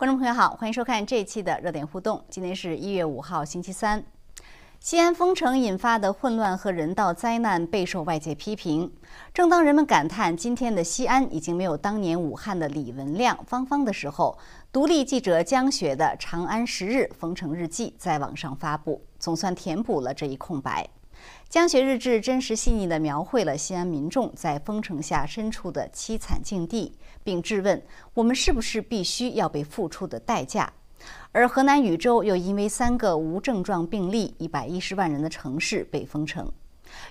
观众朋友好，欢迎收看这一期的热点互动。今天是一月五号，星期三。西安封城引发的混乱和人道灾难备受外界批评。正当人们感叹今天的西安已经没有当年武汉的李文亮、芳芳的时候，独立记者江雪的《长安十日封城日记》在网上发布，总算填补了这一空白。江雪日志真实细腻地描绘了西安民众在封城下身处的凄惨境地，并质问我们是不是必须要被付出的代价。而河南禹州又因为三个无症状病例，一百一十万人的城市被封城。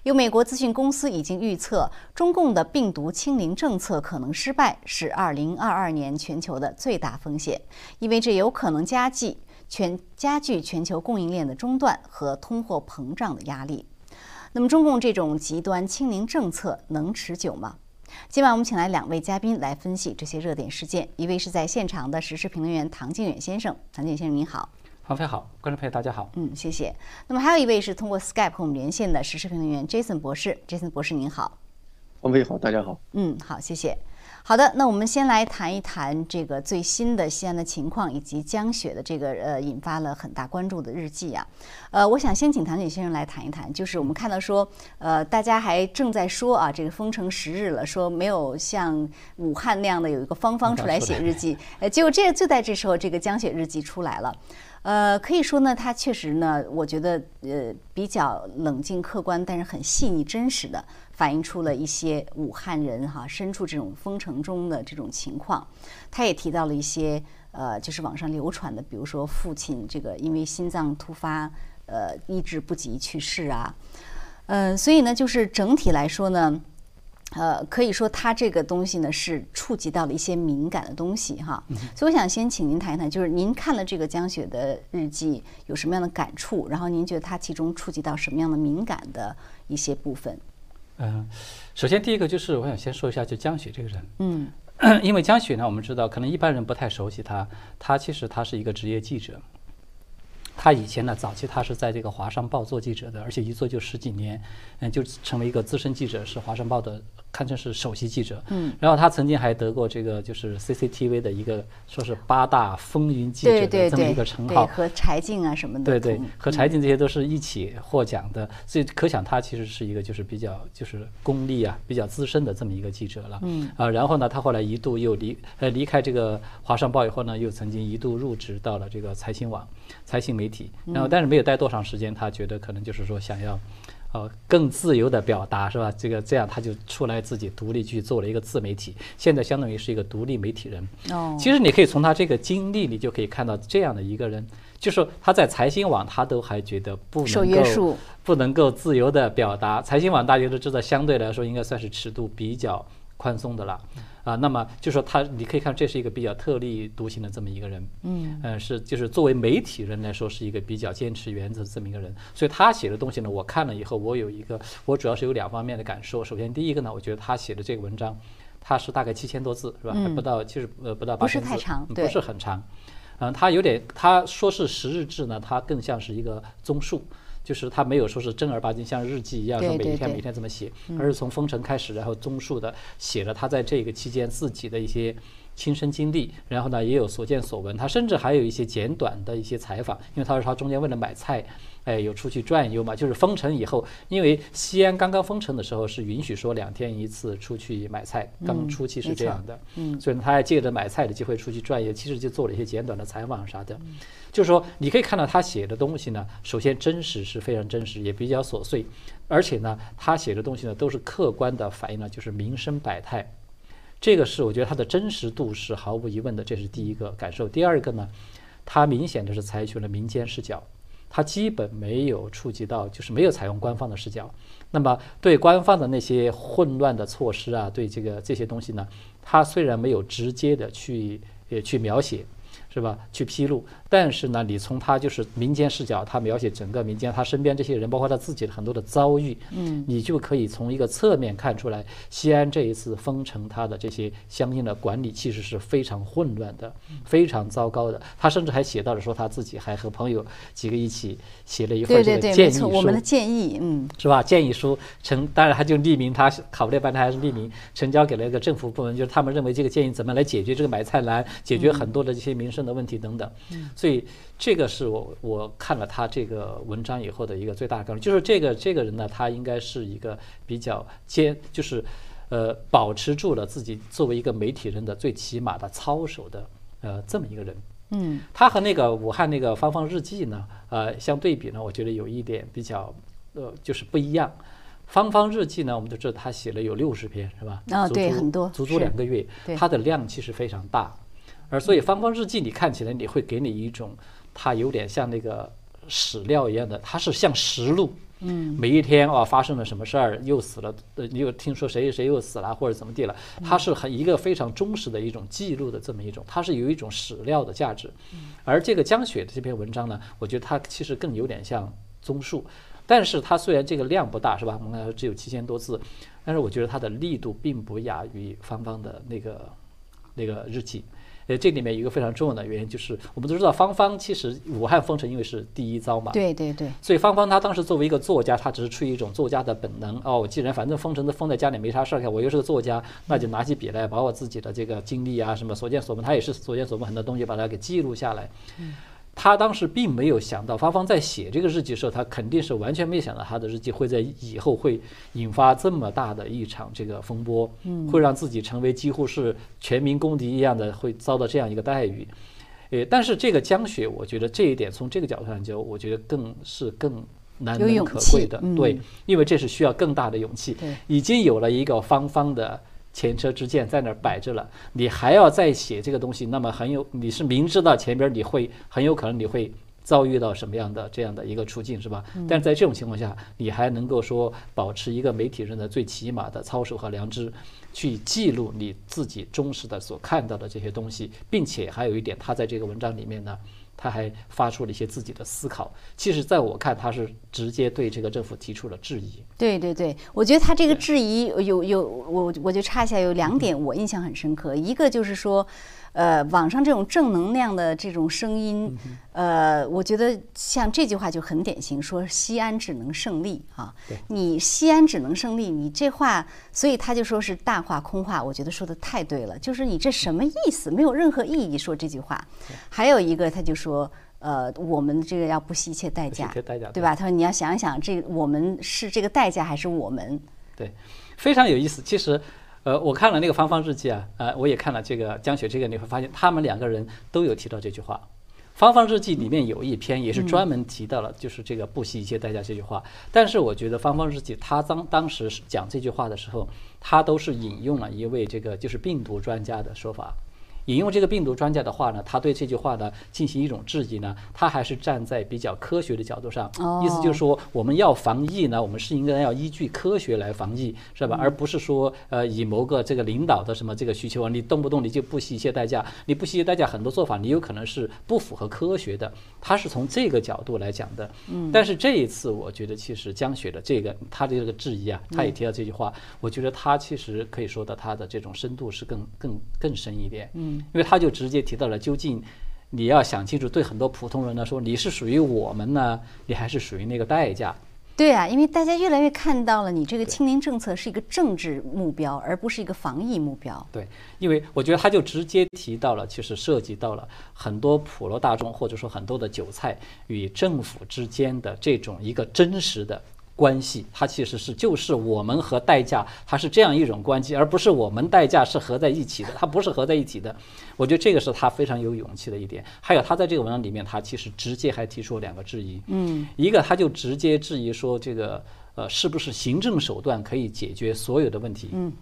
有美国咨询公司已经预测，中共的病毒清零政策可能失败，是二零二二年全球的最大风险，因为这有可能加剧全加剧全球供应链的中断和通货膨胀的压力。那么，中共这种极端清零政策能持久吗？今晚我们请来两位嘉宾来分析这些热点事件。一位是在现场的时事评论员唐靖远先生，唐靖远先生您好，黄飞好，观众朋友大家好，嗯，谢谢。那么还有一位是通过 Skype 和我们连线的时事评论员 Jason 博士，Jason 博士您好，王飞好，大家好，嗯，好，谢谢。好的，那我们先来谈一谈这个最新的西安的情况，以及江雪的这个呃引发了很大关注的日记啊。呃，我想先请唐景先生来谈一谈，就是我们看到说，呃，大家还正在说啊，这个封城十日了，说没有像武汉那样的有一个芳芳出来写日记，呃，结果这就在这时候，这个江雪日记出来了。呃，可以说呢，他确实呢，我觉得呃比较冷静客观，但是很细腻真实的反映出了一些武汉人哈身处这种封城中的这种情况。他也提到了一些呃，就是网上流传的，比如说父亲这个因为心脏突发呃医治不及去世啊，嗯，所以呢，就是整体来说呢。呃，可以说它这个东西呢是触及到了一些敏感的东西哈，所以我想先请您谈一谈，就是您看了这个江雪的日记有什么样的感触？然后您觉得它其中触及到什么样的敏感的一些部分？嗯，首先第一个就是我想先说一下，就江雪这个人，嗯，因为江雪呢，我们知道可能一般人不太熟悉他，他其实他是一个职业记者。他以前呢，早期他是在这个《华商报》做记者的，而且一做就十几年，嗯，就成为一个资深记者，是《华商报》的堪称是首席记者。嗯，然后他曾经还得过这个就是 CCTV 的一个说是八大风云记者的这么一个称号，和柴静啊什么的。对对，和柴静这些都是一起获奖的，所以可想他其实是一个就是比较就是功力啊比较资深的这么一个记者了。嗯啊，然后呢，他后来一度又离呃离开这个《华商报》以后呢，又曾经一度入职到了这个财新网。财新媒体，然后但是没有待多长时间，他觉得可能就是说想要，呃，更自由的表达，是吧？这个这样他就出来自己独立去做了一个自媒体，现在相当于是一个独立媒体人。哦，其实你可以从他这个经历你就可以看到这样的一个人，就是他在财新网他都还觉得不能够不能够自由的表达，财新网大家都知道，相对来说应该算是尺度比较宽松的了。啊，那么就说他，你可以看这是一个比较特立独行的这么一个人，嗯，呃，是就是作为媒体人来说，是一个比较坚持原则的这么一个人。所以他写的东西呢，我看了以后，我有一个，我主要是有两方面的感受。首先，第一个呢，我觉得他写的这个文章，他是大概七千多字，是吧？还不到，其实呃不到八千字，不是太长，不是很长。嗯，他有点，他说是十日志呢，他更像是一个综述。就是他没有说是正儿八经像日记一样说每一天每天这么写，而是从封城开始，然后综述的写了他在这个期间自己的一些亲身经历，然后呢也有所见所闻，他甚至还有一些简短的一些采访，因为他说他中间为了买菜。哎，有出去转悠嘛？就是封城以后，因为西安刚刚封城的时候是允许说两天一次出去买菜，刚初期是这样的。嗯，所以他还借着买菜的机会出去转悠，其实就做了一些简短的采访啥的。就是说，你可以看到他写的东西呢，首先真实是非常真实，也比较琐碎，而且呢，他写的东西呢都是客观的反映了就是民生百态。这个是我觉得他的真实度是毫无疑问的，这是第一个感受。第二个呢，他明显的是采取了民间视角。它基本没有触及到，就是没有采用官方的视角。那么对官方的那些混乱的措施啊，对这个这些东西呢，它虽然没有直接的去呃去描写。是吧？去披露，但是呢，你从他就是民间视角，他描写整个民间，他身边这些人，包括他自己的很多的遭遇，嗯，你就可以从一个侧面看出来，西安这一次封城，他的这些相应的管理其实是非常混乱的，非常糟糕的。他甚至还写到了说，他自己还和朋友几个一起写了一份这个建议书，我们的建议，嗯，是吧？建议书成，当然他就匿名，他考虑半天还是匿名，呈交给了一个政府部门，就是他们认为这个建议怎么来解决这个买菜难，解决很多的这些民生。生的问题等等。所以这个是我我看了他这个文章以后的一个最大的感受，就是这个这个人呢，他应该是一个比较坚，就是呃保持住了自己作为一个媒体人的最起码的操守的呃这么一个人。嗯，他和那个武汉那个芳芳日记呢，呃，相对比呢，我觉得有一点比较，呃，就是不一样。芳芳日记呢，我们都知道他写了有六十篇，是吧？啊，对，足足很多，足足两个月，对它的量其实非常大。而所以芳芳日记，你看起来你会给你一种，它有点像那个史料一样的，它是像实录。嗯，每一天啊发生了什么事儿，又死了，呃，又听说谁谁又死了或者怎么地了，它是很一个非常忠实的一种记录的这么一种，它是有一种史料的价值。而这个江雪的这篇文章呢，我觉得它其实更有点像综述，但是它虽然这个量不大，是吧？我们看只有七千多字，但是我觉得它的力度并不亚于芳芳的那个那个日记。呃，这里面有一个非常重要的原因，就是我们都知道芳芳其实武汉封城因为是第一遭嘛，对对对，所以芳芳她当时作为一个作家，她只是出于一种作家的本能哦，既然反正封城都封在家里没啥事儿干，我又是个作家，那就拿起笔来把我自己的这个经历啊，什么所见所闻，她也是所见所闻很多东西把它给记录下来。他当时并没有想到，芳芳在写这个日记的时候，他肯定是完全没想到他的日记会在以后会引发这么大的一场这个风波，会让自己成为几乎是全民公敌一样的，会遭到这样一个待遇。诶，但是这个江雪，我觉得这一点从这个角度上讲，我觉得更是更难能可贵的，嗯对，因为这是需要更大的勇气对。已经有了一个芳芳的前车之鉴在那儿摆着了，你还要再写这个东西，那么很有你是明知道前边你会很有可能你会遭遇到什么样的这样的一个处境，是吧？但是在这种情况下，你还能够说保持一个媒体人的最起码的操守和良知，去记录你自己忠实的所看到的这些东西，并且还有一点，他在这个文章里面呢。他还发出了一些自己的思考。其实，在我看，他是直接对这个政府提出了质疑。对对对，我觉得他这个质疑有有我我就插一下，有两点我印象很深刻。一个就是说，呃，网上这种正能量的这种声音，呃，我觉得像这句话就很典型，说西安只能胜利啊对。你西安只能胜利，你这话，所以他就说是大话空话。我觉得说的太对了，就是你这什么意思？没有任何意义说这句话。还有一个，他就说。呃，我们这个要不惜一切代价，一切代价对吧？他说你要想一想，这我们是这个代价还是我们？对，非常有意思。其实，呃，我看了那个《芳芳日记》啊，呃，我也看了这个江雪这个，你会发现他们两个人都有提到这句话。《芳芳日记》里面有一篇也是专门提到了，就是这个不惜一切代价这句话。但是我觉得《芳芳日记》他当当时讲这句话的时候，他都是引用了一位这个就是病毒专家的说法。引用这个病毒专家的话呢，他对这句话呢进行一种质疑呢，他还是站在比较科学的角度上，哦意思就是说我们要防疫呢，我们是应该要依据科学来防疫，是吧？而不是说呃以某个这个领导的什么这个需求啊，你动不动你就不惜一切代价，你不惜一切代价，很多做法你有可能是不符合科学的，他是从这个角度来讲的。嗯，但是这一次我觉得其实江雪的这个他的这个质疑啊，他也提到这句话，我觉得他其实可以说的他的这种深度是更更更深一点。嗯，因为他就直接提到了究竟。你要想清楚，对很多普通人来说，你是属于我们呢，你还是属于那个代价？对啊，因为大家越来越看到了，你这个清零政策是一个政治目标，而不是一个防疫目标。对，因为我觉得他就直接提到了，其实涉及到了很多普罗大众或者说很多的韭菜与政府之间的这种一个真实的关系，它其实是就是我们和代价，它是这样一种关系，而不是我们代价是合在一起的，它不是合在一起的。我觉得这个是他非常有勇气的一点。还有他在这个文章里面，他其实直接还提出了两个质疑，嗯，一个他就直接质疑说这个呃是不是行政手段可以解决所有的问题，嗯。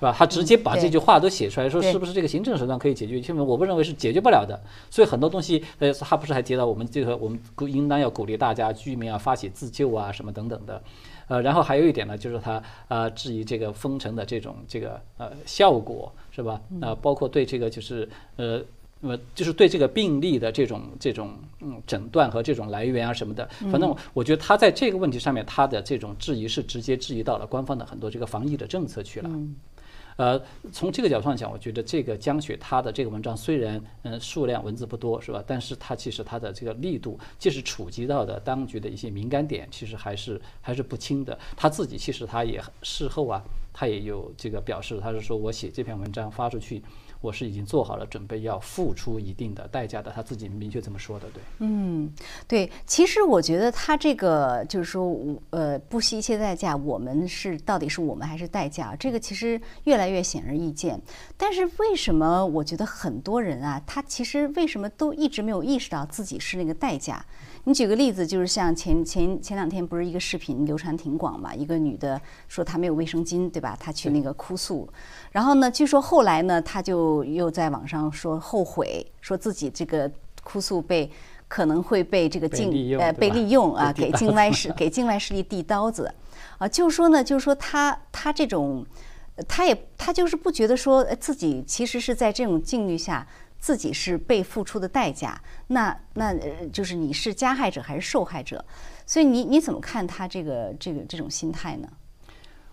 是吧？他直接把这句话都写出来，说是不是这个行政手段可以解决？因为我不认为是解决不了的。所以很多东西，呃，他不是还提到我们这个我们鼓应当要鼓励大家居民啊发起自救啊什么等等的。呃，然后还有一点呢，就是他呃质疑这个封城的这种这个呃效果是吧？呃，包括对这个就是呃。呃，就是对这个病例的这种这种嗯诊断和这种来源啊什么的，反正我觉得他在这个问题上面，他的这种质疑是直接质疑到了官方的很多这个防疫的政策去了。呃，从这个角度上讲，我觉得这个江雪他的这个文章虽然嗯数量文字不多是吧，但是它其实它的这个力度，即使触及到的当局的一些敏感点，其实还是还是不轻的。他自己其实他也事后啊，他也有这个表示，他是说我写这篇文章发出去。我是已经做好了准备，要付出一定的代价的。他自己明确这么说的，对。嗯，对。其实我觉得他这个就是说，呃，不惜一切代价，我们是到底是我们还是代价？这个其实越来越显而易见。但是为什么我觉得很多人啊，他其实为什么都一直没有意识到自己是那个代价？你举个例子，就是像前前前两天不是一个视频流传挺广嘛？一个女的说她没有卫生巾，对吧？她去那个哭诉，然后呢，据说后来呢，她就又在网上说后悔，说自己这个哭诉被可能会被这个境呃被利用啊，给境外势给境外势力递刀子啊，就是说呢，就是说她她这种，她也她就是不觉得说自己其实是在这种境遇下。自己是被付出的代价，那那呃，就是你是加害者还是受害者？所以你你怎么看他这个这个这种心态呢？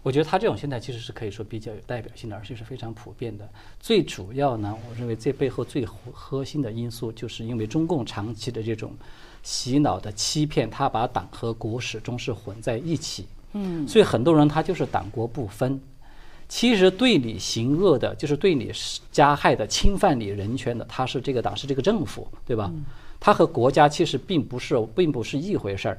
我觉得他这种心态其实是可以说比较有代表性的，而且是非常普遍的。最主要呢，我认为这背后最核心的因素，就是因为中共长期的这种洗脑的欺骗，他把党和国始终是混在一起。嗯，所以很多人他就是党国不分。其实对你行恶的，就是对你加害的、侵犯你人权的，他是这个党，是这个政府，对吧？他和国家其实并不是，并不是一回事儿。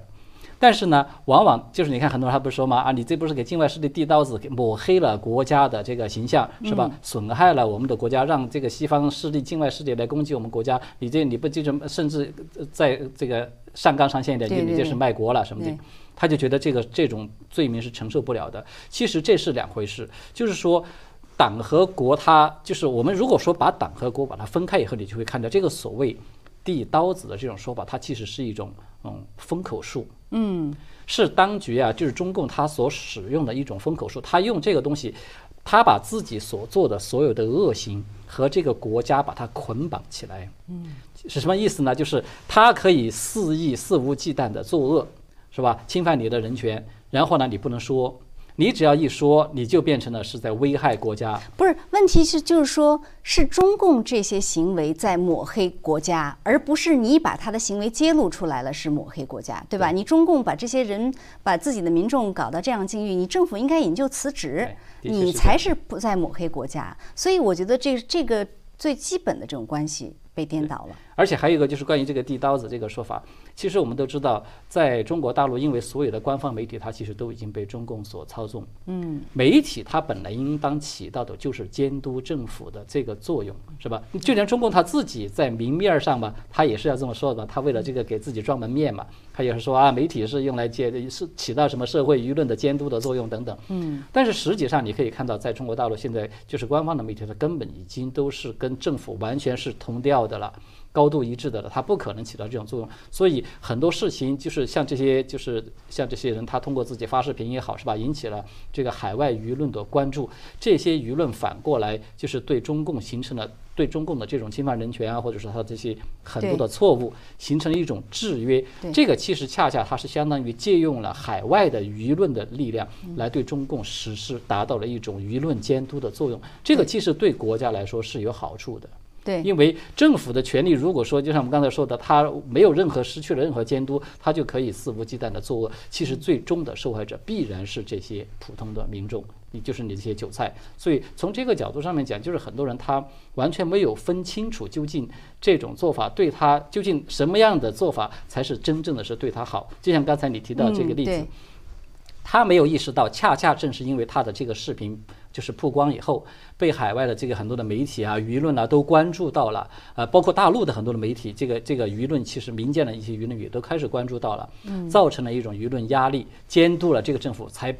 但是呢，往往就是你看，很多人他不是说吗？啊，你这不是给境外势力递刀子，抹黑了国家的这个形象，是吧？损害了我们的国家，让这个西方势力、境外势力来攻击我们国家。你这你不就是甚至在这个上纲上线一点，你你就是卖国了什么的。他就觉得这个这种罪名是承受不了的。其实这是两回事，就是说，党和国，它就是我们如果说把党和国把它分开以后，你就会看到这个所谓递刀子的这种说法，它其实是一种嗯封口术。嗯，是当局啊，就是中共他所使用的一种封口术。他用这个东西，他把自己所做的所有的恶行和这个国家把它捆绑起来。嗯，是什么意思呢？就是他可以肆意肆无忌惮的作恶。是吧？侵犯你的人权，然后呢，你不能说，你只要一说，你就变成了是在危害国家。不是，问题是就是说，是中共这些行为在抹黑国家，而不是你把他的行为揭露出来了是抹黑国家，对吧？你中共把这些人把自己的民众搞到这样境遇，你政府应该引咎辞职，你才是不在抹黑国家。所以我觉得这这个最基本的这种关系被颠倒了。而且还有一个就是关于这个递刀子这个说法。其实我们都知道，在中国大陆，因为所有的官方媒体，它其实都已经被中共所操纵。嗯，媒体它本来应当起到的就是监督政府的这个作用，是吧？就连中共他自己在明面上嘛，他也是要这么说的。他为了这个给自己装门面嘛，他也是说啊，媒体是用来监，是起到什么社会舆论的监督的作用等等。嗯，但是实际上你可以看到，在中国大陆现在就是官方的媒体，它根本已经都是跟政府完全是同调的了。高度一致的了，它不可能起到这种作用，所以很多事情就是像这些，就是像这些人，他通过自己发视频也好，是吧，引起了这个海外舆论的关注，这些舆论反过来就是对中共形成了对中共的这种侵犯人权啊，或者说他这些很多的错误，形成了一种制约。这个其实恰恰它是相当于借用了海外的舆论的力量来对中共实施，达到了一种舆论监督的作用。这个其实对国家来说是有好处的。对，因为政府的权利，如果说就像我们刚才说的，他没有任何失去了任何监督，他就可以肆无忌惮的作恶。其实最终的受害者必然是这些普通的民众，你就是你这些韭菜。所以从这个角度上面讲，就是很多人他完全没有分清楚究竟这种做法对他究竟什么样的做法才是真正的是对他好。就像刚才你提到这个例子，他没有意识到，恰恰正是因为他的这个视频。就是曝光以后，被海外的这个很多的媒体啊、舆论啊都关注到了，呃，包括大陆的很多的媒体，这个这个舆论其实民间的一些舆论也都开始关注到了，造成了一种舆论压力，监督了这个政府，才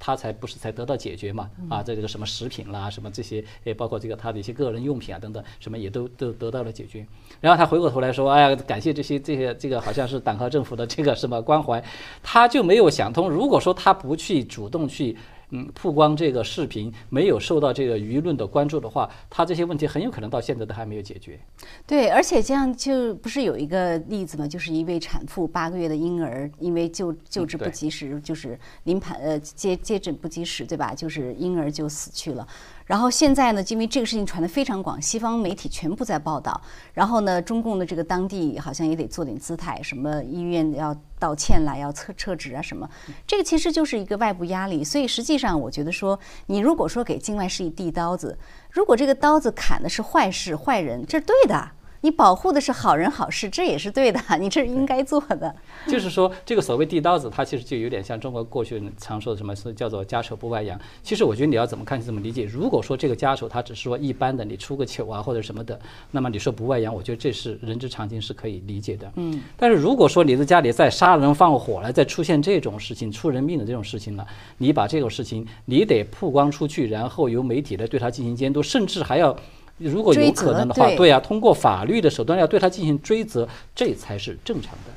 他才不是才得到解决嘛，啊，在这个什么食品啦、什么这些，也包括这个他的一些个人用品啊等等，什么也都都得到了解决。然后他回过头来说，哎呀，感谢这些这些这个好像是党和政府的这个什么关怀，他就没有想通，如果说他不去主动去。嗯，曝光这个视频没有受到这个舆论的关注的话，他这些问题很有可能到现在都还没有解决。对，而且这样就不是有一个例子吗？就是一位产妇八个月的婴儿，因为救救治不及时，就是临盘呃接接诊不及时，对吧？就是婴儿就死去了。然后现在呢，因为这个事情传得非常广，西方媒体全部在报道。然后呢，中共的这个当地好像也得做点姿态，什么医院要道歉啦，要撤撤职啊什么。这个其实就是一个外部压力。所以实际上，我觉得说，你如果说给境外势力递刀子，如果这个刀子砍的是坏事、坏人，这是对的。你保护的是好人好事，这也是对的，你这是应该做的。就是说，这个所谓递刀子，它其实就有点像中国过去常说的什么是叫做家丑不外扬。其实我觉得你要怎么看，怎么理解。如果说这个家丑，它只是说一般的，你出个糗啊或者什么的，那么你说不外扬，我觉得这是人之常情，是可以理解的。嗯。但是如果说你在家里再杀人放火了，再出现这种事情出人命的这种事情了，你把这种事情你得曝光出去，然后由媒体来对他进行监督，甚至还要。如果有可能的话，对啊，通过法律的手段要对他进行追责，这才是正常的。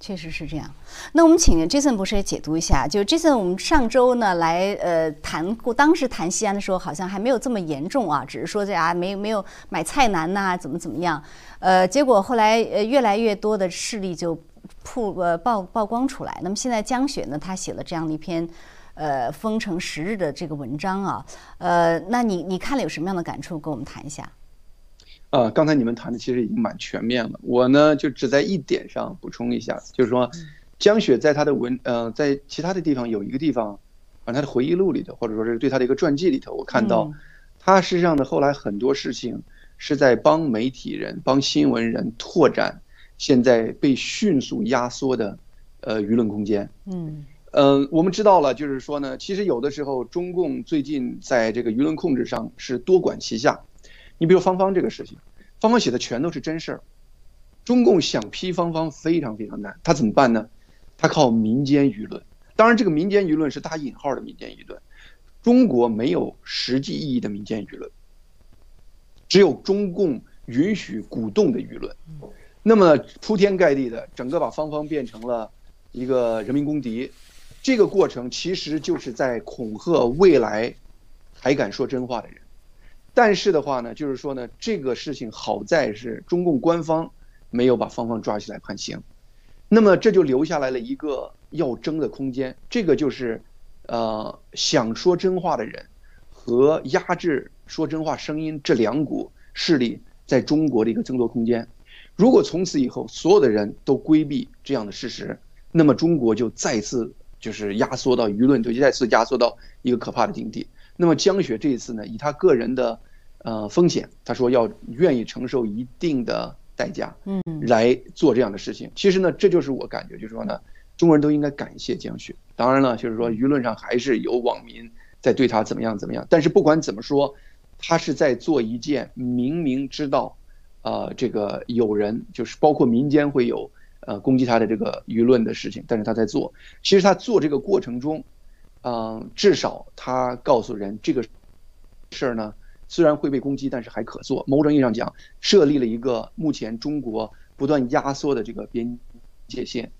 确实是这样。那我们请 Jason 博士也解读一下，就 Jason，我们上周呢来呃谈过，当时谈西安的时候好像还没有这么严重啊，只是说这啊没没有买菜难呐，怎么怎么样。呃，结果后来呃越来越多的事例就曝呃曝曝光出来。那么现在江雪呢，她写了这样的一篇。呃，封城十日的这个文章啊，呃，那你你看了有什么样的感触？跟我们谈一下。呃，刚才你们谈的其实已经蛮全面了，我呢就只在一点上补充一下，就是说，江雪在他的文呃，在其他的地方有一个地方，啊，他的回忆录里头，或者说是对他的一个传记里头，我看到，他实际上呢后来很多事情是在帮媒体人、帮新闻人拓展现在被迅速压缩的呃舆论空间。嗯。嗯，我们知道了，就是说呢，其实有的时候中共最近在这个舆论控制上是多管齐下。你比如芳芳这个事情，芳芳写的全都是真事儿，中共想批芳芳非常非常难，他怎么办呢？他靠民间舆论，当然这个民间舆论是打引号的民间舆论，中国没有实际意义的民间舆论，只有中共允许鼓动的舆论。那么铺天盖地的，整个把芳芳变成了一个人民公敌。这个过程其实就是在恐吓未来还敢说真话的人，但是的话呢，就是说呢，这个事情好在是中共官方没有把芳芳抓起来判刑，那么这就留下来了一个要争的空间，这个就是呃想说真话的人和压制说真话声音这两股势力在中国的一个争夺空间。如果从此以后所有的人都规避这样的事实，那么中国就再次。就是压缩到舆论，就再次压缩到一个可怕的境地。那么江雪这一次呢，以他个人的呃风险，他说要愿意承受一定的代价，嗯，来做这样的事情。其实呢，这就是我感觉，就是说呢，中国人都应该感谢江雪。当然了，就是说舆论上还是有网民在对他怎么样怎么样。但是不管怎么说，他是在做一件明明知道，呃，这个有人就是包括民间会有。呃，攻击他的这个舆论的事情，但是他在做。其实他做这个过程中，嗯，至少他告诉人这个事儿呢，虽然会被攻击，但是还可做。某种意义上讲，设立了一个目前中国不断压缩的这个边界线。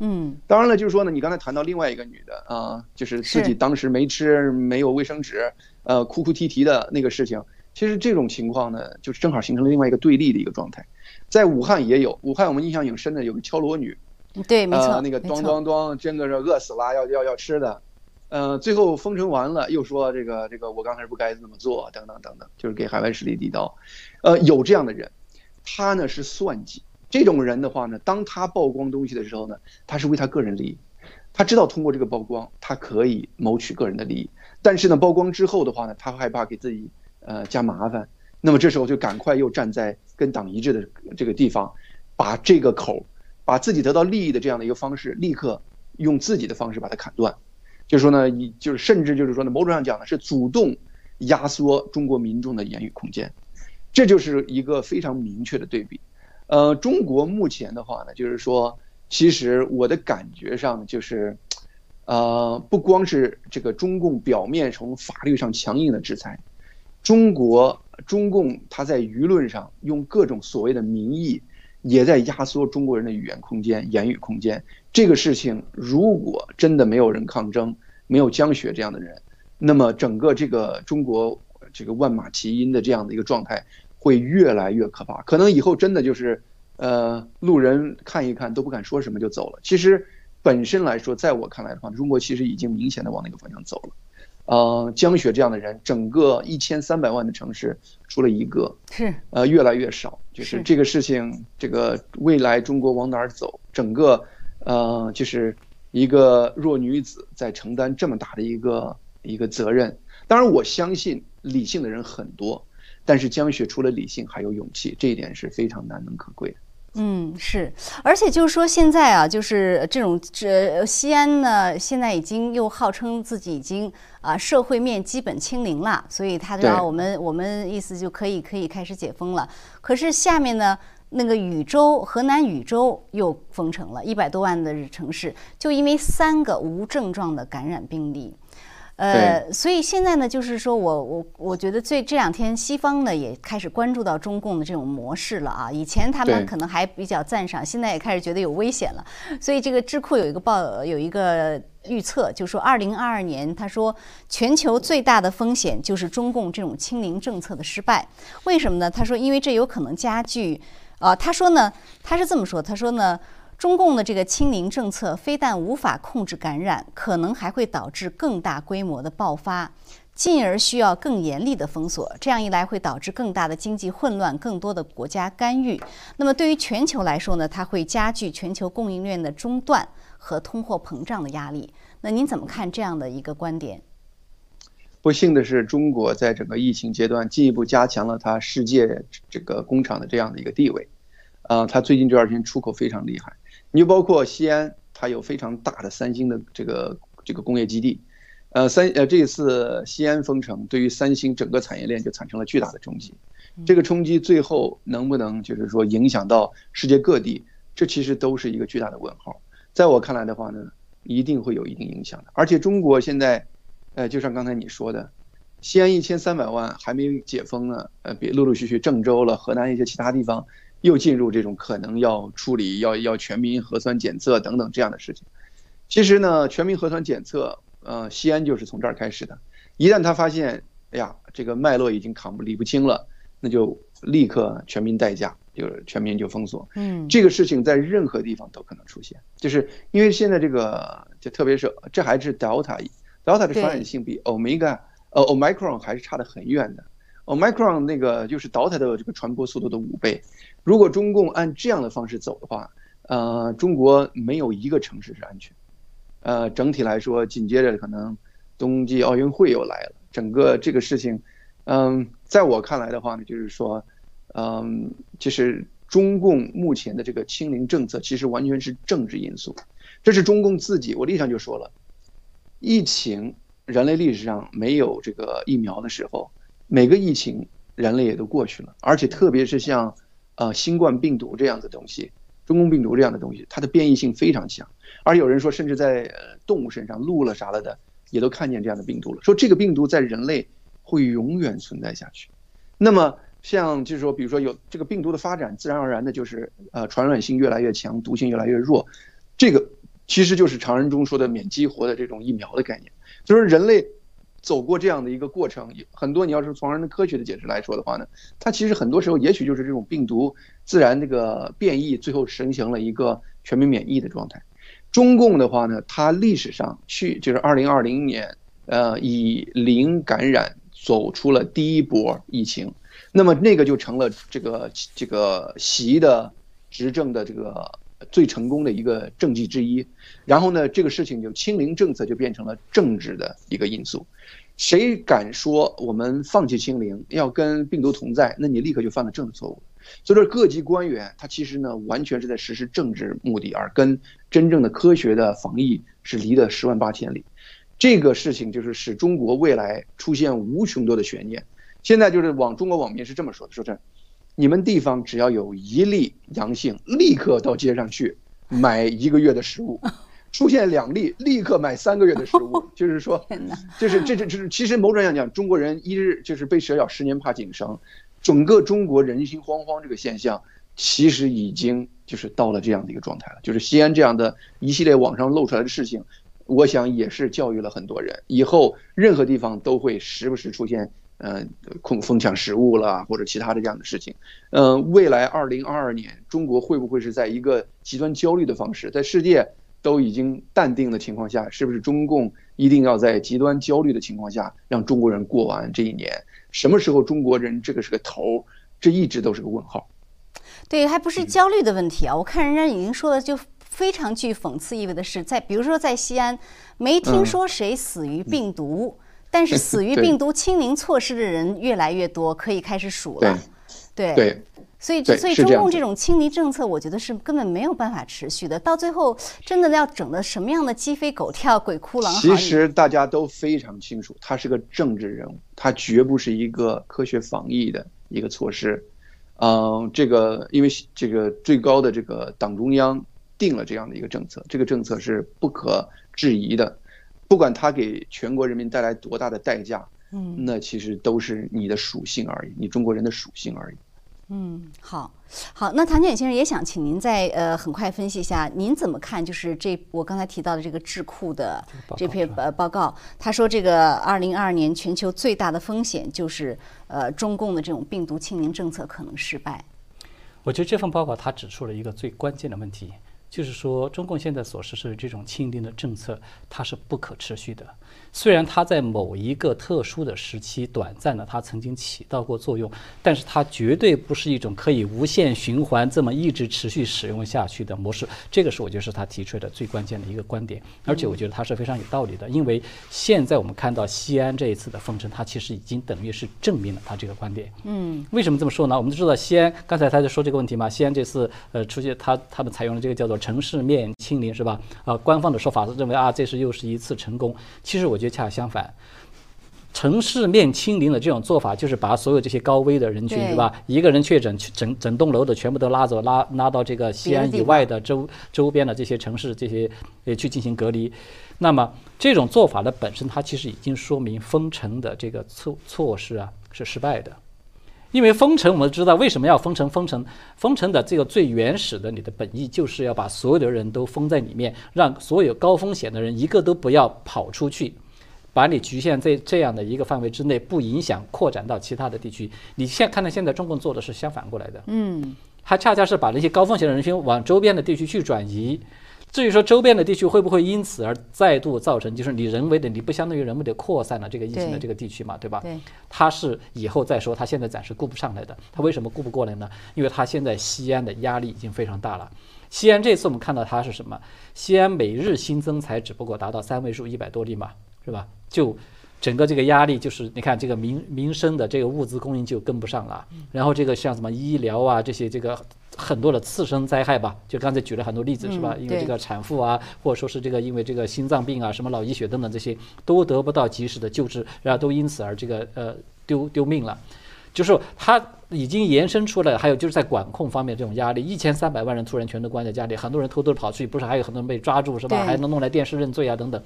嗯，当然了，就是说呢，你刚才谈到另外一个女的啊，就是自己当时没吃没有卫生纸，呃，哭哭啼啼的那个事情。其实这种情况呢，就是正好形成了另外一个对立的一个状态。在武汉也有，武汉我们印象挺深的，有个敲锣女，对，没错，那个咚咚咚，真的是饿死了，要要要吃的，呃，最后封城完了，又说这个这个我刚才不该这么做，等等等等，就是给海外势力递刀，呃，有这样的人，他呢是算计，这种人的话呢，当他曝光东西的时候呢，他是为他个人利益，他知道通过这个曝光，他可以谋取个人的利益，但是呢，曝光之后的话呢，他害怕给自己呃加麻烦。那么这时候就赶快又站在跟党一致的这个地方，把这个口，把自己得到利益的这样的一个方式，立刻用自己的方式把它砍断。就是说呢，以就是甚至就是说呢，某种上讲呢，是主动压缩中国民众的言语空间，这就是一个非常明确的对比。呃，中国目前的话呢，就是说，其实我的感觉上就是，呃，不光是这个中共表面从法律上强硬的制裁。中国中共他在舆论上用各种所谓的民意，也在压缩中国人的语言空间、言语空间。这个事情如果真的没有人抗争，没有江雪这样的人，那么整个这个中国这个万马齐喑的这样的一个状态会越来越可怕。可能以后真的就是，呃，路人看一看都不敢说什么就走了。其实本身来说，在我看来的话，中国其实已经明显的往那个方向走了。呃，江雪这样的人，整个一千三百万的城市出了一个，是呃越来越少，就是这个事情，这个未来中国往哪儿走，整个呃就是一个弱女子在承担这么大的一个一个责任。当然，我相信理性的人很多，但是江雪除了理性还有勇气，这一点是非常难能可贵的。嗯，是，而且就是说，现在啊，就是这种这西安呢，现在已经又号称自己已经啊社会面基本清零了，所以他知道我们我们意思就可以可以开始解封了。可是下面呢，那个禹州河南禹州又封城了，一百多万的城市，就因为三个无症状的感染病例。呃，所以现在呢，就是说我我我觉得最这两天西方呢也开始关注到中共的这种模式了啊。以前他们可能还比较赞赏，现在也开始觉得有危险了。所以这个智库有一个报有一个预测，就说二零二二年，他说全球最大的风险就是中共这种清零政策的失败。为什么呢？他说因为这有可能加剧啊。他说呢，他是这么说，他说呢。中共的这个清零政策非但无法控制感染，可能还会导致更大规模的爆发，进而需要更严厉的封锁。这样一来，会导致更大的经济混乱，更多的国家干预。那么，对于全球来说呢？它会加剧全球供应链的中断和通货膨胀的压力。那您怎么看这样的一个观点？不幸的是，中国在整个疫情阶段进一步加强了它世界这个工厂的这样的一个地位。啊，它最近这段时间出口非常厉害。你就包括西安，它有非常大的三星的这个这个工业基地，呃，三呃这一次西安封城，对于三星整个产业链就产生了巨大的冲击。这个冲击最后能不能就是说影响到世界各地，这其实都是一个巨大的问号。在我看来的话呢，一定会有一定影响的。而且中国现在，呃，就像刚才你说的，西安一千三百万还没解封呢，呃，别陆陆续续郑州了，河南一些其他地方。又进入这种可能要处理、要要全民核酸检测等等这样的事情。其实呢，全民核酸检测，呃，西安就是从这儿开始的。一旦他发现，哎呀，这个脉络已经扛不理不清了，那就立刻全民代驾，就是全民就封锁。嗯，这个事情在任何地方都可能出现，就是因为现在这个，就特别是这还是 Delta，Delta 的传染性比 Omega，呃，Omicron 还是差得很远的。Omicron 那个就是 Delta 的这个传播速度的五倍。如果中共按这样的方式走的话，呃，中国没有一个城市是安全。呃，整体来说，紧接着可能冬季奥运会又来了，整个这个事情，嗯，在我看来的话呢，就是说，嗯，就是中共目前的这个清零政策其实完全是政治因素。这是中共自己，我立场就说了，疫情人类历史上没有这个疫苗的时候，每个疫情人类也都过去了，而且特别是像。呃，新冠病毒这样的东西，中共病毒这样的东西，它的变异性非常强，而有人说，甚至在动物身上，鹿了啥了的，也都看见这样的病毒了。说这个病毒在人类会永远存在下去。那么，像就是说，比如说有这个病毒的发展，自然而然的就是呃，传染性越来越强，毒性越来越弱。这个其实就是常人中说的免激活的这种疫苗的概念，就是人类。走过这样的一个过程，很多你要是从人的科学的解释来说的话呢，它其实很多时候也许就是这种病毒自然这个变异，最后形成了一个全民免疫的状态。中共的话呢，它历史上去就是二零二零年，呃，以零感染走出了第一波疫情，那么那个就成了这个这个习的执政的这个最成功的一个政绩之一。然后呢，这个事情就清零政策就变成了政治的一个因素。谁敢说我们放弃清零，要跟病毒同在？那你立刻就犯了政治错误。所以说，各级官员他其实呢，完全是在实施政治目的，而跟真正的科学的防疫是离得十万八千里。这个事情就是使中国未来出现无穷多的悬念。现在就是网中国网民是这么说的：说这，你们地方只要有一例阳性，立刻到街上去买一个月的食物。出现两例，立刻买三个月的食物，就是说，就是这这这是其实某种意义上讲，中国人一日就是被蛇咬，十年怕井绳，整个中国人心惶惶这个现象，其实已经就是到了这样的一个状态了。就是西安这样的一系列网上露出来的事情，我想也是教育了很多人，以后任何地方都会时不时出现，嗯，控疯抢食物啦或者其他的这样的事情。嗯，未来二零二二年，中国会不会是在一个极端焦虑的方式，在世界？都已经淡定的情况下，是不是中共一定要在极端焦虑的情况下让中国人过完这一年。什么时候中国人这个是个头？这一直都是个问号。对，还不是焦虑的问题啊！我看人家已经说的就非常具讽刺意味的是，在比如说在西安，没听说谁死于病毒，但是死于 病毒清零措施的人越来越多，可以开始数了。对对。所以，所以中共这种清零政策，我觉得是根本没有办法持续的。到最后，真的要整的什么样的鸡飞狗跳、鬼哭狼嚎？其实大家都非常清楚，他是个政治人物，他绝不是一个科学防疫的一个措施。嗯，这个因为这个最高的这个党中央定了这样的一个政策，这个政策是不可质疑的，不管它给全国人民带来多大的代价，嗯，那其实都是你的属性而已，你中国人的属性而已。嗯，好，好，那唐建远先生也想请您再呃很快分析一下，您怎么看？就是这我刚才提到的这个智库的这篇呃报告，他说这个二零二二年全球最大的风险就是呃中共的这种病毒清零政策可能失败。我觉得这份报告他指出了一个最关键的问题，就是说中共现在所实施的这种清零的政策，它是不可持续的。虽然它在某一个特殊的时期、短暂的，它曾经起到过作用，但是它绝对不是一种可以无限循环这么一直持续使用下去的模式。这个是我觉得是他提出的最关键的一个观点，而且我觉得他是非常有道理的。因为现在我们看到西安这一次的封城，它其实已经等于是证明了他这个观点。嗯，为什么这么说呢？我们都知道西安，刚才他在说这个问题嘛。西安这次呃出现，他他们采用了这个叫做城市面清零，是吧？啊，官方的说法是认为啊，这是又是一次成功。其实我觉得恰恰相相反，城市面清零的这种做法，就是把所有这些高危的人群，是吧？一个人确诊，整整栋楼的全部都拉走，拉拉到这个西安以外的周周边的这些城市，这些呃去进行隔离。那么这种做法的本身，它其实已经说明封城的这个措措施啊是失败的。因为封城，我们知道为什么要封城？封城，封城的这个最原始的你的本意，就是要把所有的人都封在里面，让所有高风险的人一个都不要跑出去。把你局限在这样的一个范围之内，不影响扩展到其他的地区。你现看到现在中共做的是相反过来的，嗯，它恰恰是把那些高风险的人群往周边的地区去转移。至于说周边的地区会不会因此而再度造成，就是你人为的，你不相当于人为的扩散了这个疫情的这个地区嘛，对吧？对，它是以后再说，他现在暂时顾不上来的。他为什么顾不过来呢？因为他现在西安的压力已经非常大了。西安这次我们看到它是什么？西安每日新增才只不过达到三位数一百多例嘛，是吧？就整个这个压力，就是你看这个民民生的这个物资供应就跟不上了，然后这个像什么医疗啊这些这个很多的次生灾害吧，就刚才举了很多例子是吧？因为这个产妇啊，或者说是这个因为这个心脏病啊，什么脑溢血等等这些都得不到及时的救治，然后都因此而这个呃丢丢命了，就是它已经延伸出来，还有就是在管控方面这种压力，一千三百万人突然全都关在家里，很多人偷偷跑出去，不是还有很多人被抓住是吧？还能弄来电视认罪啊等等。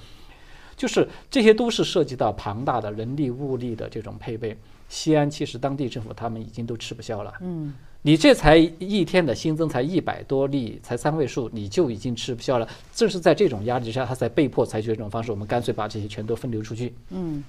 就是这些都是涉及到庞大的人力物力的这种配备。西安其实当地政府他们已经都吃不消了。嗯，你这才一天的新增才一百多例，才三位数，你就已经吃不消了。正是在这种压力之下，他才被迫采取这种方式。我们干脆把这些全都分流出去。嗯，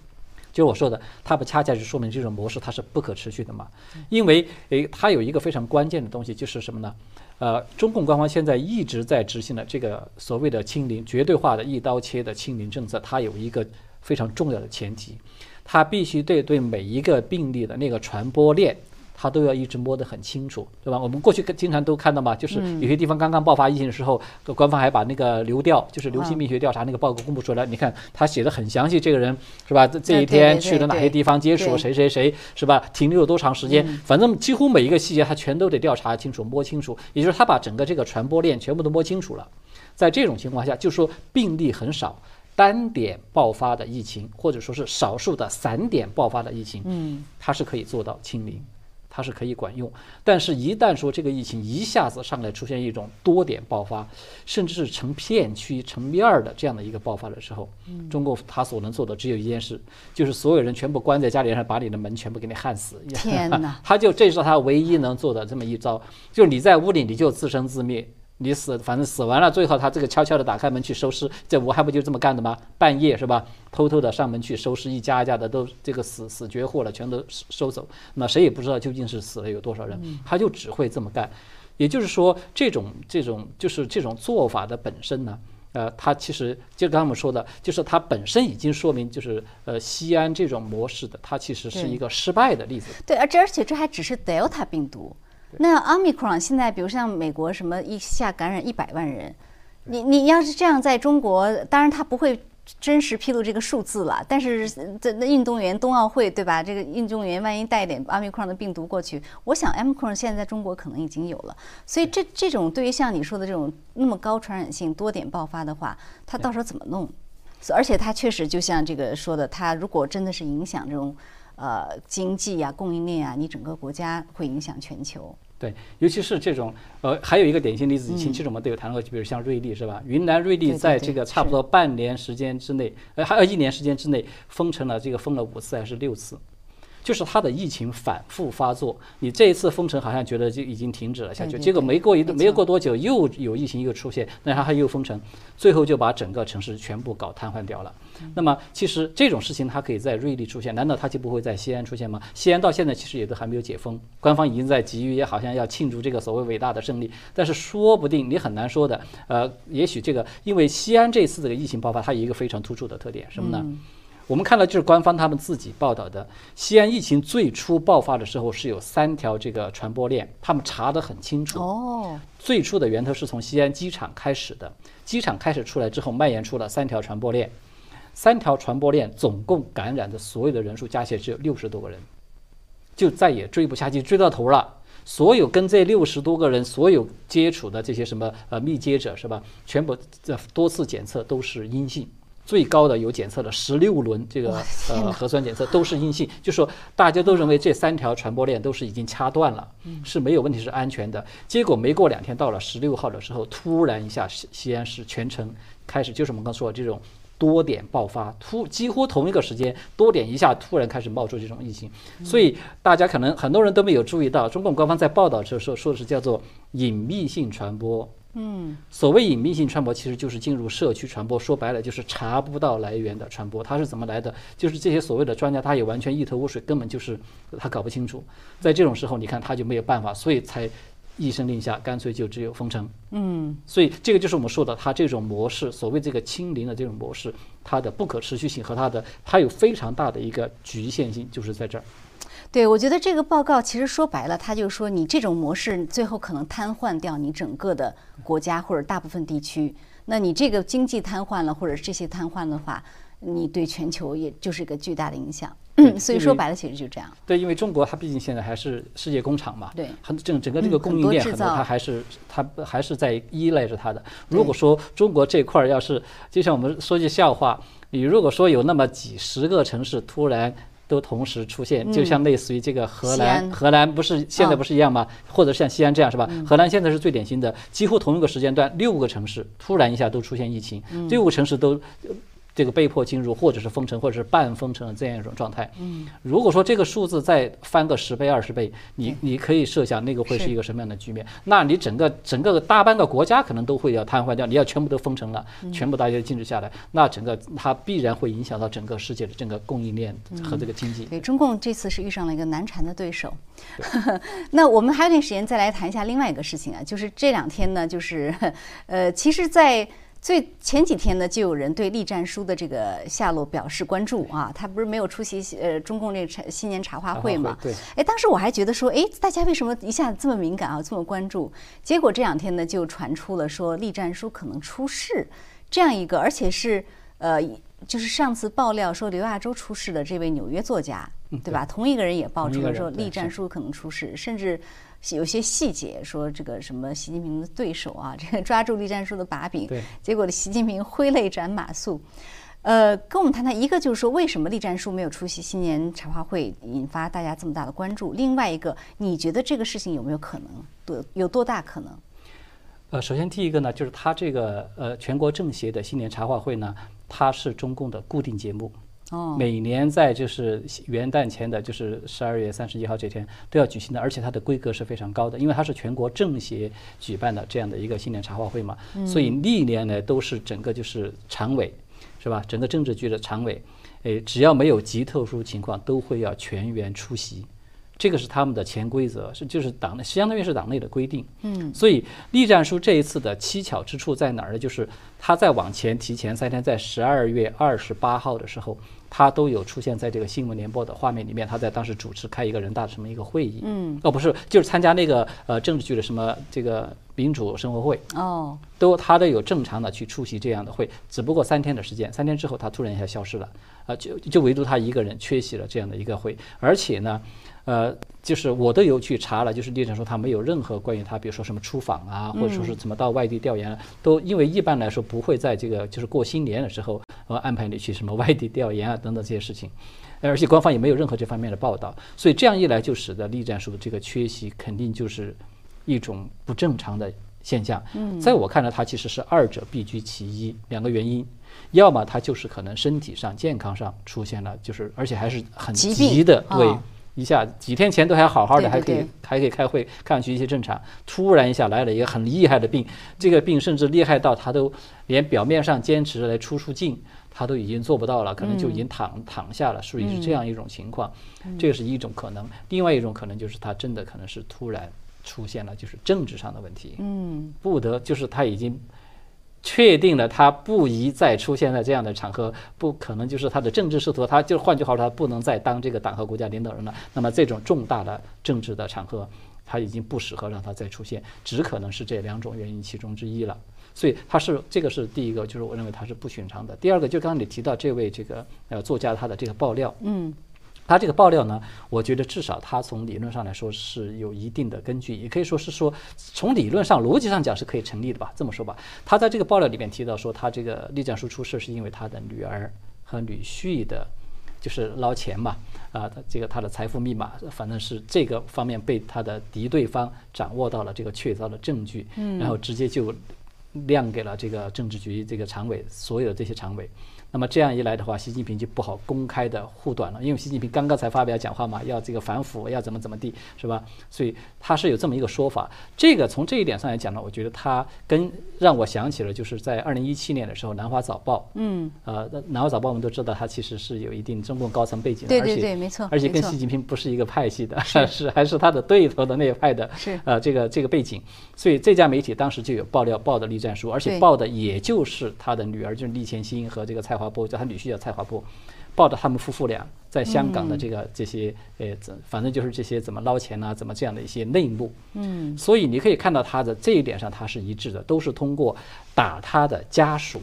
就我说的，它不恰恰就说明这种模式它是不可持续的嘛？因为诶，它有一个非常关键的东西，就是什么呢？呃，中共官方现在一直在执行的这个所谓的清零、绝对化的一刀切的清零政策，它有一个非常重要的前提，它必须对对每一个病例的那个传播链。他都要一直摸得很清楚，对吧？我们过去经常都看到嘛，就是有些地方刚刚爆发疫情的时候，官方还把那个流调，就是流行病学调查那个报告公布出来。你看他写的很详细，这个人是吧？这这一天去了哪些地方，接触谁谁谁，是吧？停留了多长时间？反正几乎每一个细节他全都得调查清楚、摸清楚。也就是他把整个这个传播链全部都摸清楚了。在这种情况下，就说病例很少。单点爆发的疫情，或者说是少数的散点爆发的疫情，嗯，它是可以做到清零。它是可以管用，但是，一旦说这个疫情一下子上来出现一种多点爆发，甚至是成片区、成面儿的这样的一个爆发的时候，中国他所能做的只有一件事，就是所有人全部关在家里，然后把你的门全部给你焊死。天哪！他就这是他唯一能做的这么一招，就是你在屋里你就自生自灭。你死，反正死完了，最后他这个悄悄的打开门去收尸，这武汉不就这么干的吗？半夜是吧？偷偷的上门去收尸，一家一家的都这个死死绝户了，全都收走。那谁也不知道究竟是死了有多少人，他就只会这么干。也就是说，这种这种就是这种做法的本身呢，呃，它其实就刚刚我们说的，就是它本身已经说明，就是呃，西安这种模式的，它其实是一个失败的例子。对，而且而且这还只是 Delta 病毒，那 Omicron 现在，比如像美国什么一下感染一百万人，你你要是这样在中国，当然他不会。真实披露这个数字了，但是这那运动员冬奥会对吧？这个运动员万一带一点 Omicron 的病毒过去，我想 Omicron 现在在中国可能已经有了。所以这这种对于像你说的这种那么高传染性、多点爆发的话，他到时候怎么弄？而且他确实就像这个说的，他如果真的是影响这种呃经济啊、供应链啊，你整个国家会影响全球。对，尤其是这种，呃，还有一个典型例子，以前其实我们都有谈过，就比如像瑞丽是吧？云南瑞丽在这个差不多半年时间之内，呃，还有一年时间之内封城了，这个封了五次还是六次？就是它的疫情反复发作，你这一次封城好像觉得就已经停止了下去，结果没过一没有过多久又有疫情又出现，那它又封城，最后就把整个城市全部搞瘫痪掉了。那么其实这种事情它可以在瑞丽出现，难道它就不会在西安出现吗？西安到现在其实也都还没有解封，官方已经在急于也好像要庆祝这个所谓伟大的胜利，但是说不定你很难说的，呃，也许这个因为西安这次这个疫情爆发，它有一个非常突出的特点，什么呢？我们看到就是官方他们自己报道的，西安疫情最初爆发的时候是有三条这个传播链，他们查得很清楚。哦，最初的源头是从西安机场开始的，机场开始出来之后蔓延出了三条传播链，三条传播链总共感染的所有的人数加起来只有六十多个人，就再也追不下去，追到头了。所有跟这六十多个人所有接触的这些什么呃密接者是吧，全部这多次检测都是阴性。最高的有检测的十六轮，这个呃核酸检测都是阴性，就说大家都认为这三条传播链都是已经掐断了，是没有问题，是安全的。结果没过两天，到了十六号的时候，突然一下西西安市全城开始，就是我们刚说的这种多点爆发，突几乎同一个时间多点一下突然开始冒出这种疫情，所以大家可能很多人都没有注意到，中共官方在报道的时候说说的是叫做隐秘性传播。嗯，所谓隐秘性传播，其实就是进入社区传播。说白了，就是查不到来源的传播。它是怎么来的？就是这些所谓的专家，他也完全一头雾水，根本就是他搞不清楚。在这种时候，你看他就没有办法，所以才一声令下，干脆就只有封城。嗯，所以这个就是我们说的，他这种模式，所谓这个清零的这种模式，它的不可持续性和它的它有非常大的一个局限性，就是在这儿。对，我觉得这个报告其实说白了，他就说你这种模式最后可能瘫痪掉你整个的国家或者大部分地区。那你这个经济瘫痪了，或者这些瘫痪的话，你对全球也就是一个巨大的影响。嗯，所以说白了，其实就这样。对，因为中国它毕竟现在还是世界工厂嘛，对，很整整个这个供应链很多，它还是它还是在依赖着它的。如果说中国这块儿要是就像我们说句笑话，你如果说有那么几十个城市突然。都同时出现，就像类似于这个荷兰，荷兰不是现在不是一样吗？或者像西安这样是吧？荷兰现在是最典型的，几乎同一个时间段，六个城市突然一下都出现疫情，六个城市都。这个被迫进入，或者是封城，或者是半封城的这样一种状态。嗯，如果说这个数字再翻个十倍、二十倍，你你可以设想那个会是一个什么样的局面？那你整个整个大半个国家可能都会要瘫痪掉，你要全部都封城了，全部大家禁止下来，那整个它必然会影响到整个世界的整个供应链和这个经济。对，中共这次是遇上了一个难缠的对手。那我们还有点时间再来谈一下另外一个事情啊，就是这两天呢，就是呃，其实，在。最前几天呢，就有人对栗战书的这个下落表示关注啊。他不是没有出席呃中共这个新年茶话会嘛？对。哎，当时我还觉得说，哎，大家为什么一下子这么敏感啊，这么关注？结果这两天呢，就传出了说栗战书可能出事，这样一个，而且是呃，就是上次爆料说刘亚洲出事的这位纽约作家，对吧？同一个人也爆出了说栗战书可能出事，甚至。有些细节说这个什么习近平的对手啊，这个抓住栗战书的把柄，结果习近平挥泪斩马谡。呃，跟我们谈谈，一个就是说为什么栗战书没有出席新年茶话会，引发大家这么大的关注？另外一个，你觉得这个事情有没有可能？多有多大可能？呃，首先第一个呢，就是他这个呃全国政协的新年茶话会呢，它是中共的固定节目。每年在就是元旦前的，就是十二月三十一号这天都要举行的，而且它的规格是非常高的，因为它是全国政协举办的这样的一个新年茶话会嘛，所以历年呢都是整个就是常委，是吧？整个政治局的常委，诶，只要没有极特殊情况，都会要全员出席。这个是他们的潜规则，是就是党内相当于是党内的规定。嗯，所以栗战书这一次的蹊跷之处在哪儿呢？就是他在往前提前三天，在十二月二十八号的时候。他都有出现在这个新闻联播的画面里面，他在当时主持开一个人大的什么一个会议，嗯，哦不是，就是参加那个呃政治局的什么这个民主生活会，哦，都他都有正常的去出席这样的会，只不过三天的时间，三天之后他突然一下消失了，啊就就唯独他一个人缺席了这样的一个会，而且呢。呃，就是我都有去查了，就是列战说他没有任何关于他，比如说什么出访啊，或者说是怎么到外地调研，都因为一般来说不会在这个就是过新年的时候，呃安排你去什么外地调研啊等等这些事情，而且官方也没有任何这方面的报道，所以这样一来就使得栗战书的这个缺席肯定就是一种不正常的现象。嗯，在我看来，他其实是二者必居其一，两个原因，要么他就是可能身体上健康上出现了，就是而且还是很急的，对。哦一下几天前都还好好的，还可以还可以开会，看上去一切正常。突然一下来了一个很厉害的病，这个病甚至厉害到他都连表面上坚持来出出镜，他都已经做不到了，可能就已经躺、躺下了，属于是这样一种情况。这个是一种可能，另外一种可能就是他真的可能是突然出现了就是政治上的问题，嗯不得就是他已经。确定了，他不宜再出现在这样的场合，不可能就是他的政治仕途，他就换句话说，他不能再当这个党和国家领导人了。那么这种重大的政治的场合，他已经不适合让他再出现，只可能是这两种原因其中之一了。所以他是这个是第一个，就是我认为他是不寻常的。第二个，就刚刚你提到这位这个呃作家他的这个爆料，嗯他这个爆料呢，我觉得至少他从理论上来说是有一定的根据，也可以说是说从理论上、逻辑上讲是可以成立的吧。这么说吧，他在这个爆料里面提到说，他这个栗战书出事是因为他的女儿和女婿的，就是捞钱嘛，啊，他这个他的财富密码，反正是这个方面被他的敌对方掌握到了这个确凿的证据，然后直接就亮给了这个政治局这个常委，所有的这些常委。那么这样一来的话，习近平就不好公开的护短了，因为习近平刚刚才发表讲话嘛，要这个反腐，要怎么怎么地，是吧？所以他是有这么一个说法。这个从这一点上来讲呢，我觉得他跟让我想起了就是在二零一七年的时候，《南华早报》，嗯，呃，那《南华早报》我们都知道，它其实是有一定中共高层背景的，对对而且对没错而且跟习近平不是一个派系的，是。还是他的对头的那一派的，是。呃这个这个背景，所以这家媒体当时就有爆料报的栗战书，而且报的也就是他的女儿，就是栗前新和这个蔡华波，叫他女婿叫蔡华波，抱着他们夫妇俩在香港的这个这些呃，怎反正就是这些怎么捞钱啊，怎么这样的一些内幕，嗯。所以你可以看到他的这一点上他是一致的，都是通过打他的家属，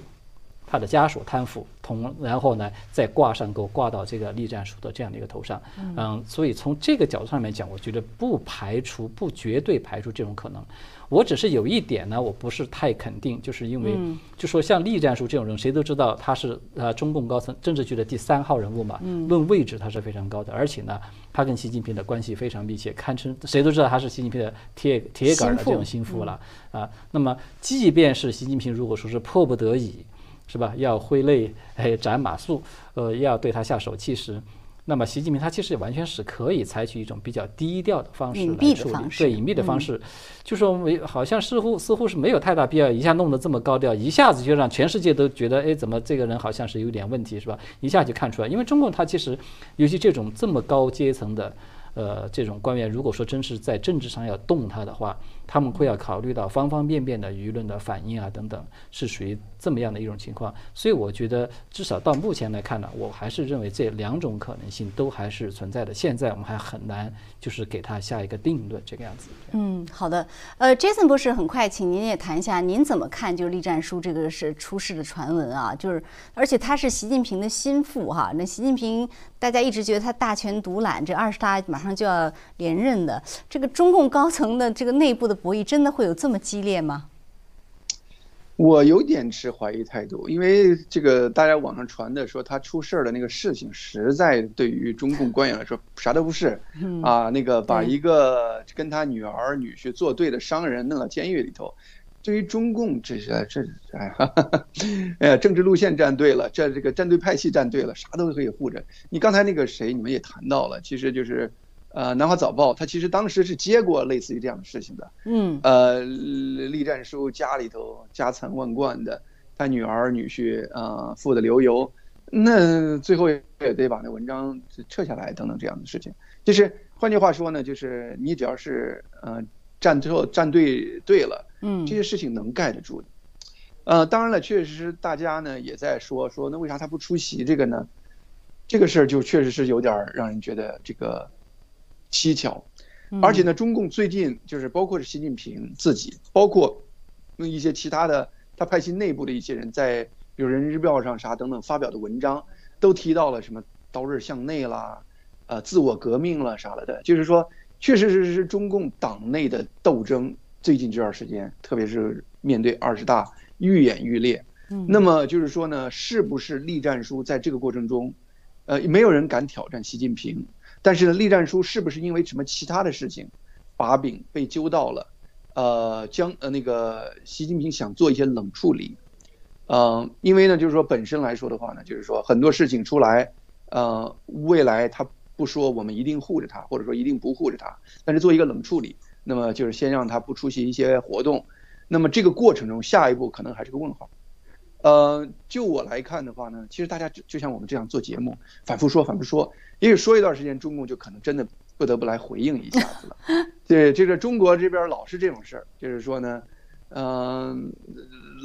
他的家属贪腐，同然后呢再挂上钩，挂到这个栗战书的这样的一个头上，嗯，所以从这个角度上面讲，我觉得不排除，不绝对排除这种可能。我只是有一点呢，我不是太肯定，就是因为就说像栗战书这种人，谁都知道他是呃中共高层政治局的第三号人物嘛，论位置他是非常高的，而且呢，他跟习近平的关系非常密切，堪称谁都知道他是习近平的铁铁杆儿的这种心腹了啊。那么即便是习近平如果说是迫不得已，是吧，要挥泪哎斩马谡，呃，要对他下手，其实。那么习近平他其实完全是可以采取一种比较低调的方式来处理，对隐蔽的方式，就说没好像似乎似乎是没有太大必要一下弄得这么高调，一下子就让全世界都觉得，哎，怎么这个人好像是有点问题，是吧？一下就看出来，因为中共他其实，尤其这种这么高阶层的，呃，这种官员，如果说真是在政治上要动他的话，他们会要考虑到方方面面的舆论的反应啊等等，是属于这么样的一种情况。所以我觉得，至少到目前来看呢，我还是认为这两种可能性都还是存在的。现在我们还很难就是给他下一个定论，这个样子。嗯，好的。呃，Jason 博士，很快，请您也谈一下，您怎么看就是栗战书这个是出事的传闻啊？就是，而且他是习近平的心腹哈。那习近平大家一直觉得他大权独揽，这二十大马上就要连任的，这个中共高层的这个内部的博弈，真的会有这么激烈吗？我有点持怀疑态度，因为这个大家网上传的说他出事儿的那个事情，实在对于中共官员来说啥都不是，啊，那个把一个跟他女儿女婿作对的商人弄到监狱里头，对于中共这些这哎哈哈哈，哎呀，政治路线站对了，这这个站队派系站对了，啥都可以护着。你刚才那个谁，你们也谈到了，其实就是。呃，南华早报，他其实当时是接过类似于这样的事情的，嗯呃，栗战书家里头家财万贯的，他女儿女婿啊、呃富得流油，那最后也得把那文章撤下来等等这样的事情。就是换句话说呢，就是你只要是呃站错站队对了，嗯这些事情能盖得住的。呃，当然了，确实大家呢也在说说，那为啥他不出席这个呢？这个事儿就确实是有点儿让人觉得这个蹊跷。而且呢，中共最近就是包括是习近平自己，包括一些其他的他派系内部的一些人在，比如《人民日报》上啥等等发表的文章，都提到了什么刀刃向内啦，呃，自我革命了啥了的，就是说，确实是是中共党内的斗争，最近这段时间，特别是面对二十大愈演愈烈。那么就是说呢，是不是栗战书在这个过程中，呃，没有人敢挑战习近平。但是呢，栗战书是不是因为什么其他的事情，把柄被揪到了？呃，将呃那个习近平想做一些冷处理，呃，因为呢，就是说本身来说的话呢，就是说很多事情出来，呃，未来他不说我们一定护着他，或者说一定不护着他，但是做一个冷处理，那么就是先让他不出席一些活动，那么这个过程中，下一步可能还是个问号。呃，就我来看的话呢，其实大家就就像我们这样做节目，反复说，反复说，也许说一段时间，中共就可能真的不得不来回应一下子了。对，这个中国这边老是这种事儿，就是说呢，嗯、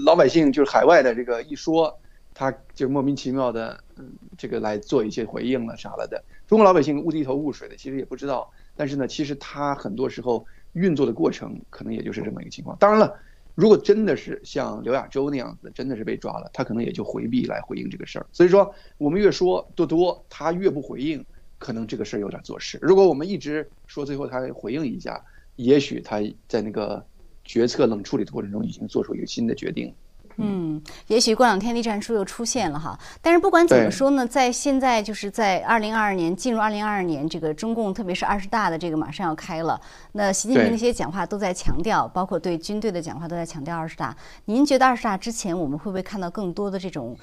老百姓就是海外的这个一说，他就莫名其妙的，嗯，这个来做一些回应了啥了的。中国老百姓雾里头雾水的，其实也不知道。但是呢，其实他很多时候运作的过程，可能也就是这么一个情况。当然了。如果真的是像刘亚洲那样子，真的是被抓了，他可能也就回避来回应这个事儿。所以说，我们越说多多，他越不回应，可能这个事儿有点做事。如果我们一直说，最后他回应一下，也许他在那个决策冷处理的过程中，已经做出一个新的决定。嗯，也许过两天栗战书又出现了哈。但是不管怎么说呢，在现在就是在二零二二年进入二零二二年，这个中共特别是二十大的这个马上要开了，那习近平那些讲话都在强调，包括对军队的讲话都在强调二十大。您觉得二十大之前我们会不会看到更多的这种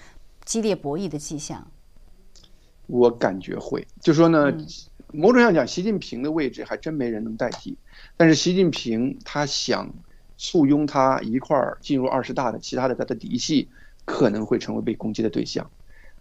激烈博弈的迹象？我感觉会，就说呢，某种上讲，习近平的位置还真没人能代替，但是习近平他想。簇拥他一块儿进入二十大的其他的他的嫡系可能会成为被攻击的对象，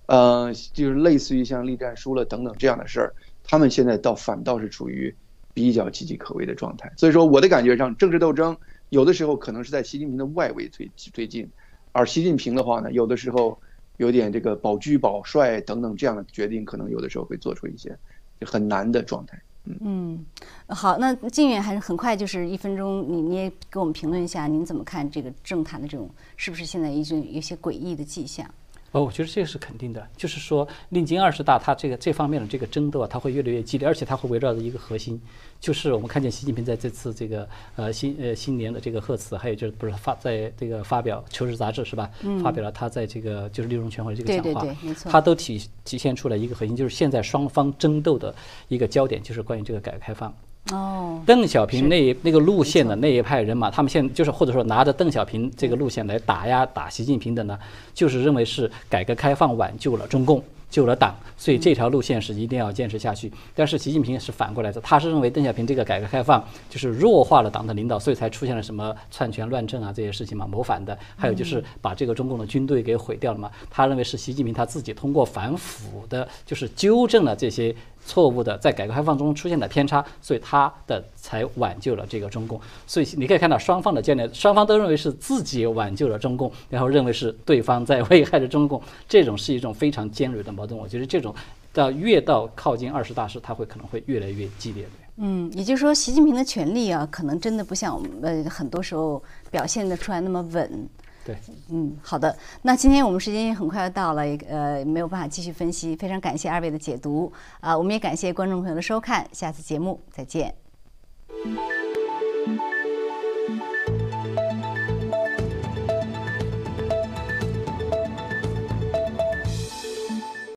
呃，就是类似于像栗战书了等等这样的事儿，他们现在倒反倒是处于比较岌岌可危的状态。所以说，我的感觉上，政治斗争有的时候可能是在习近平的外围推推进，而习近平的话呢，有的时候有点这个保车保帅等等这样的决定，可能有的时候会做出一些很难的状态。嗯，好，那靳远还是很快，就是一分钟，你你也给我们评论一下，您怎么看这个政坛的这种是不是现在已经有些诡异的迹象？哦，我觉得这个是肯定的，就是说，历经二十大，它这个这方面的这个争斗啊，它会越来越激烈，而且它会围绕着一个核心，就是我们看见习近平在这次这个呃新呃新年的这个贺词，还有就是不是发在这个发表《求是》杂志是吧？发表了他在这个就是六中全会这个讲话，对对对，没错，它都体体现出来一个核心，就是现在双方争斗的一个焦点，就是关于这个改革开放。哦，邓小平那那个路线的那一派人马，他们现在就是或者说拿着邓小平这个路线来打压打习近平的呢，就是认为是改革开放挽救了中共。救了党，所以这条路线是一定要坚持下去。但是习近平是反过来的，他是认为邓小平这个改革开放就是弱化了党的领导，所以才出现了什么篡权乱政啊这些事情嘛，谋反的，还有就是把这个中共的军队给毁掉了嘛。他认为是习近平他自己通过反腐的，就是纠正了这些错误的在改革开放中出现的偏差，所以他的才挽救了这个中共。所以你可以看到双方的尖锐，双方都认为是自己挽救了中共，然后认为是对方在危害着中共，这种是一种非常尖锐的。矛盾，我觉得这种到越到靠近二十大时，它会可能会越来越激烈。嗯，也就是说，习近平的权力啊，可能真的不像我们呃很多时候表现得出来那么稳。对，嗯，好的。那今天我们时间也很快要到了，呃，没有办法继续分析，非常感谢二位的解读啊，我们也感谢观众朋友的收看，下次节目再见。